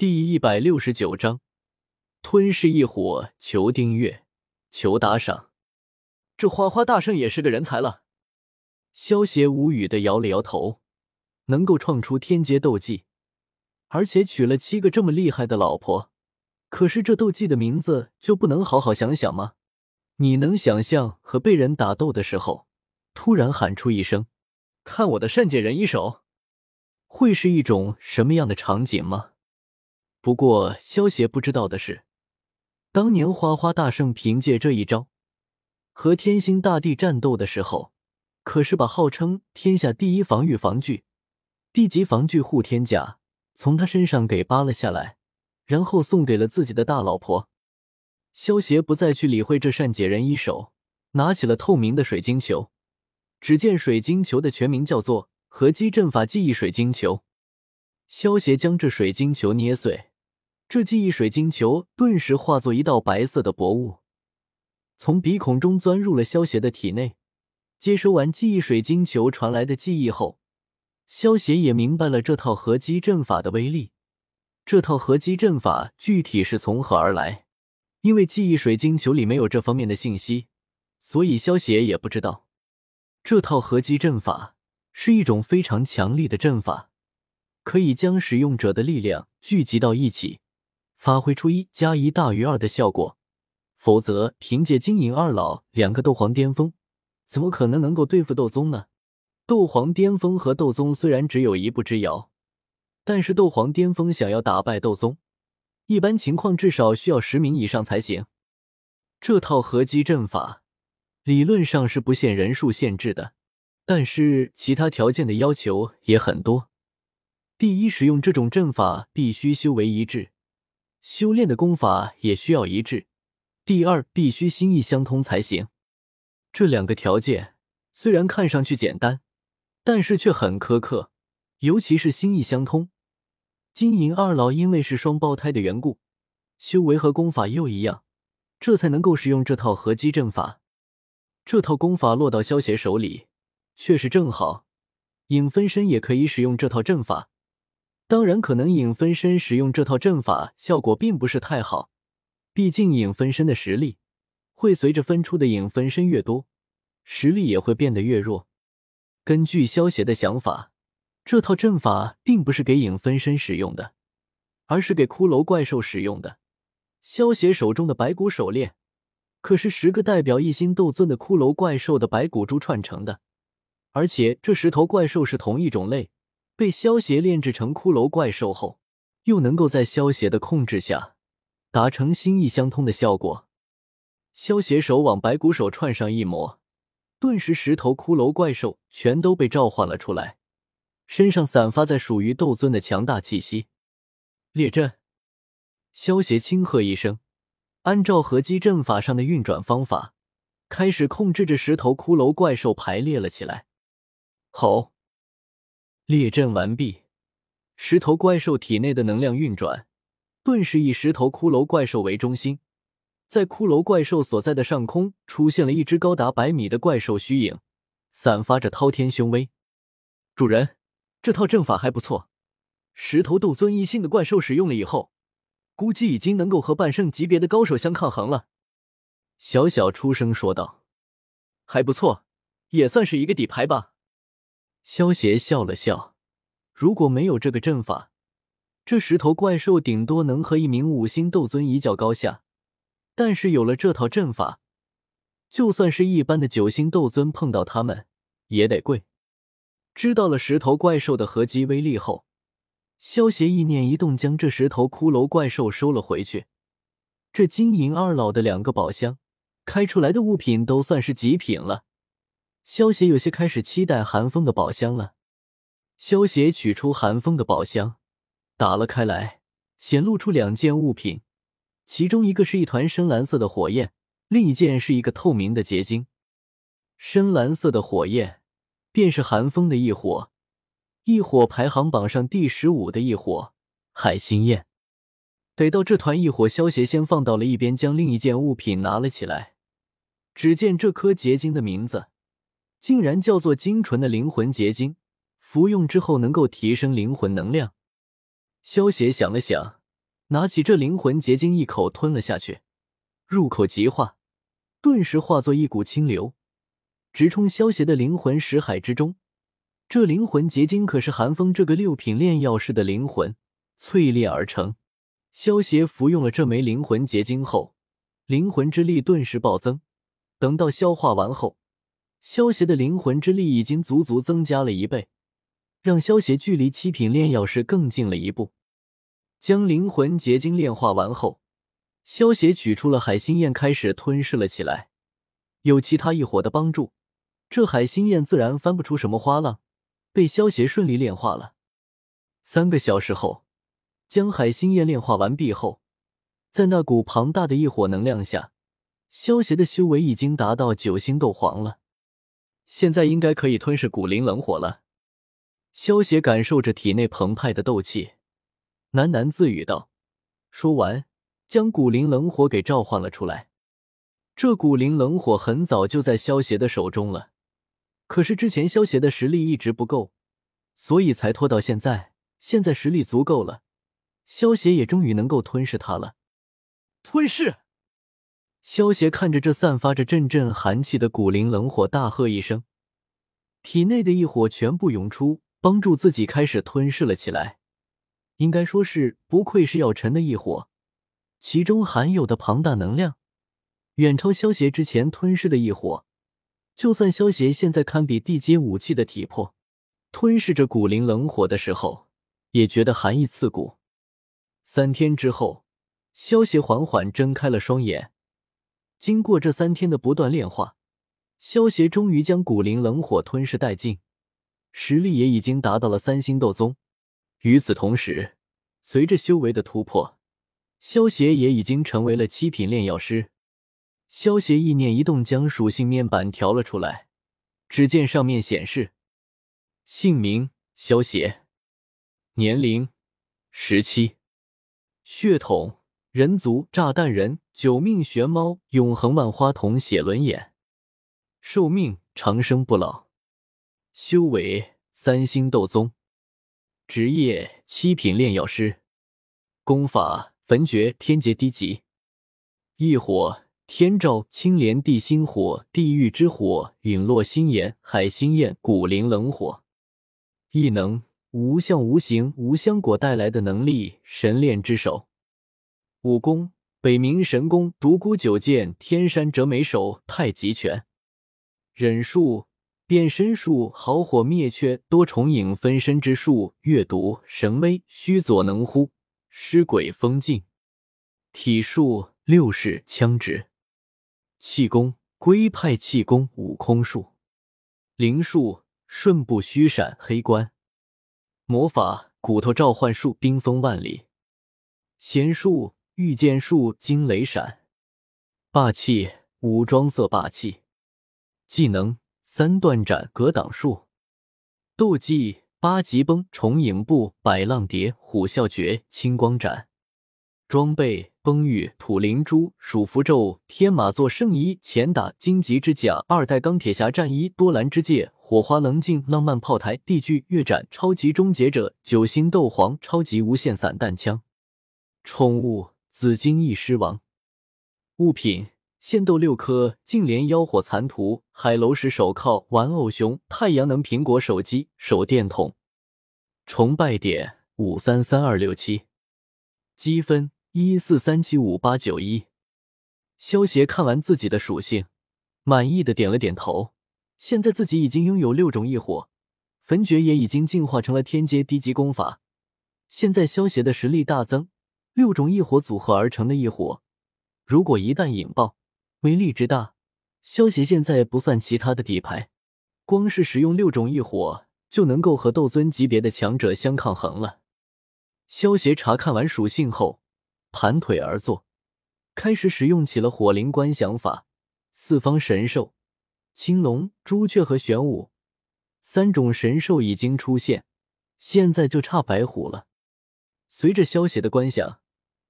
第一百六十九章，吞噬异火，求订阅，求打赏。这花花大圣也是个人才了。萧协无语的摇了摇头，能够创出天阶斗技，而且娶了七个这么厉害的老婆，可是这斗技的名字就不能好好想想吗？你能想象和被人打斗的时候，突然喊出一声“看我的善解人意手”，会是一种什么样的场景吗？不过，萧协不知道的是，当年花花大圣凭借这一招和天星大帝战斗的时候，可是把号称天下第一防御防具、地级防具护天甲从他身上给扒了下来，然后送给了自己的大老婆。萧协不再去理会这善解人意手，拿起了透明的水晶球。只见水晶球的全名叫做“合击阵法记忆水晶球”。萧协将这水晶球捏碎。这记忆水晶球顿时化作一道白色的薄雾，从鼻孔中钻入了萧邪的体内。接收完记忆水晶球传来的记忆后，萧邪也明白了这套合击阵法的威力。这套合击阵法具体是从何而来？因为记忆水晶球里没有这方面的信息，所以萧邪也不知道。这套合击阵法是一种非常强力的阵法，可以将使用者的力量聚集到一起。发挥出一加一大于二的效果，否则凭借金银二老两个斗皇巅峰，怎么可能能够对付斗宗呢？斗皇巅峰和斗宗虽然只有一步之遥，但是斗皇巅峰想要打败斗宗，一般情况至少需要十名以上才行。这套合击阵法理论上是不限人数限制的，但是其他条件的要求也很多。第一，使用这种阵法必须修为一致。修炼的功法也需要一致。第二，必须心意相通才行。这两个条件虽然看上去简单，但是却很苛刻。尤其是心意相通。金银二老因为是双胞胎的缘故，修为和功法又一样，这才能够使用这套合击阵法。这套功法落到萧邪手里，却是正好，影分身也可以使用这套阵法。当然，可能影分身使用这套阵法效果并不是太好，毕竟影分身的实力会随着分出的影分身越多，实力也会变得越弱。根据萧邪的想法，这套阵法并不是给影分身使用的，而是给骷髅怪兽使用的。萧邪手中的白骨手链可是十个代表一心斗尊的骷髅怪兽的白骨珠串成的，而且这十头怪兽是同一种类。被萧邪炼制成骷髅怪兽后，又能够在萧邪的控制下达成心意相通的效果。萧邪手往白骨手串上一抹，顿时十头骷髅怪兽全都被召唤了出来，身上散发在属于斗尊的强大气息。列阵，萧邪轻喝一声，按照合击阵法上的运转方法，开始控制着十头骷髅怪兽排列了起来。吼！列阵完毕，石头怪兽体内的能量运转，顿时以石头骷髅怪兽为中心，在骷髅怪兽所在的上空出现了一只高达百米的怪兽虚影，散发着滔天凶威。主人，这套阵法还不错，十头斗尊一星的怪兽使用了以后，估计已经能够和半圣级别的高手相抗衡了。小小出声说道：“还不错，也算是一个底牌吧。”萧邪笑了笑，如果没有这个阵法，这十头怪兽顶多能和一名五星斗尊一较高下。但是有了这套阵法，就算是一般的九星斗尊碰到他们也得跪。知道了十头怪兽的合击威力后，萧邪意念一动，将这十头骷髅怪兽收了回去。这金银二老的两个宝箱开出来的物品都算是极品了。萧协有些开始期待寒风的宝箱了。萧协取出寒风的宝箱，打了开来，显露出两件物品，其中一个是一团深蓝色的火焰，另一件是一个透明的结晶。深蓝色的火焰便是寒风的异火，异火排行榜上第十五的异火海心焰。得到这团异火，萧协先放到了一边，将另一件物品拿了起来。只见这颗结晶的名字。竟然叫做精纯的灵魂结晶，服用之后能够提升灵魂能量。萧协想了想，拿起这灵魂结晶一口吞了下去，入口即化，顿时化作一股清流，直冲萧邪的灵魂识海之中。这灵魂结晶可是寒风这个六品炼药师的灵魂淬炼而成。萧邪服用了这枚灵魂结晶后，灵魂之力顿时暴增。等到消化完后，萧邪的灵魂之力已经足足增加了一倍，让萧邪距离七品炼药师更近了一步。将灵魂结晶炼化完后，萧邪取出了海心焰，开始吞噬了起来。有其他异火的帮助，这海心焰自然翻不出什么花浪。被萧邪顺利炼化了。三个小时后，将海心焰炼化完毕后，在那股庞大的异火能量下，萧邪的修为已经达到九星斗皇了。现在应该可以吞噬古灵冷火了。萧邪感受着体内澎湃的斗气，喃喃自语道：“说完，将古灵冷火给召唤了出来。这古灵冷火很早就在萧邪的手中了。”可是之前萧邪的实力一直不够，所以才拖到现在。现在实力足够了，萧邪也终于能够吞噬它了。吞噬！萧邪看着这散发着阵阵寒气的古灵冷火，大喝一声，体内的异火全部涌出，帮助自己开始吞噬了起来。应该说是不愧是药尘的异火，其中含有的庞大能量，远超萧邪之前吞噬的异火。就算萧邪现在堪比地阶武器的体魄，吞噬着古灵冷火的时候，也觉得寒意刺骨。三天之后，萧邪缓缓睁开了双眼。经过这三天的不断炼化，萧邪终于将古灵冷火吞噬殆尽，实力也已经达到了三星斗宗。与此同时，随着修为的突破，萧邪也已经成为了七品炼药师。萧邪意念一动，将属性面板调了出来。只见上面显示：姓名萧邪，年龄十七，血统人族炸弹人，九命玄猫，永恒万花筒写轮眼，寿命长生不老，修为三星斗宗，职业七品炼药师，功法焚诀天劫低级，异火。天照、青莲、地心火、地狱之火、陨落心炎、海心焰、古灵冷火。异能：无相无形无香果带来的能力，神炼之手。武功：北冥神功、独孤九剑、天山折梅手、太极拳。忍术：变身术、好火灭却、多重影分身之术、阅读神威、须佐能乎、尸鬼封禁。体术：六式枪指。气功龟派气功悟空术，灵术瞬步虚闪黑关，魔法骨头召唤术冰封万里，仙术御剑术惊雷闪，霸气武装色霸气，技能三段斩格挡术，斗技八极崩重影步百浪蝶虎啸诀青光斩，装备。崩玉土灵珠鼠符咒天马座圣衣前打荆棘之甲二代钢铁侠战衣多兰之戒火花棱镜浪漫炮台地剧月斩超级终结者九星斗皇超级无限散弹枪宠物紫金翼狮王物品仙豆六颗净莲妖火残图海楼石手铐玩偶熊太阳能苹果手机手电筒崇拜点五三三二六七积分。一四三七五八九一，萧协看完自己的属性，满意的点了点头。现在自己已经拥有六种异火，焚诀也已经进化成了天阶低级功法。现在萧协的实力大增，六种异火组合而成的异火，如果一旦引爆，威力之大，萧协现在不算其他的底牌，光是使用六种异火就能够和斗尊级别的强者相抗衡了。萧协查看完属性后。盘腿而坐，开始使用起了火灵观想法。四方神兽青龙、朱雀和玄武三种神兽已经出现，现在就差白虎了。随着萧邪的观想，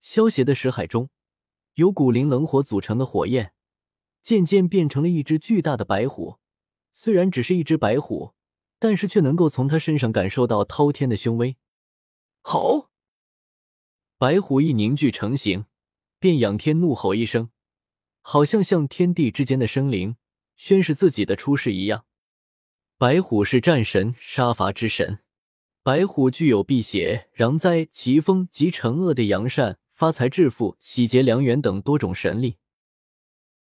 萧邪的识海中由古灵冷火组成的火焰渐渐变成了一只巨大的白虎。虽然只是一只白虎，但是却能够从他身上感受到滔天的凶威。好。白虎一凝聚成形，便仰天怒吼一声，好像向天地之间的生灵宣示自己的出世一样。白虎是战神，杀伐之神。白虎具有辟邪、攘灾、疾风及惩恶的扬善、发财致富、喜结良缘等多种神力。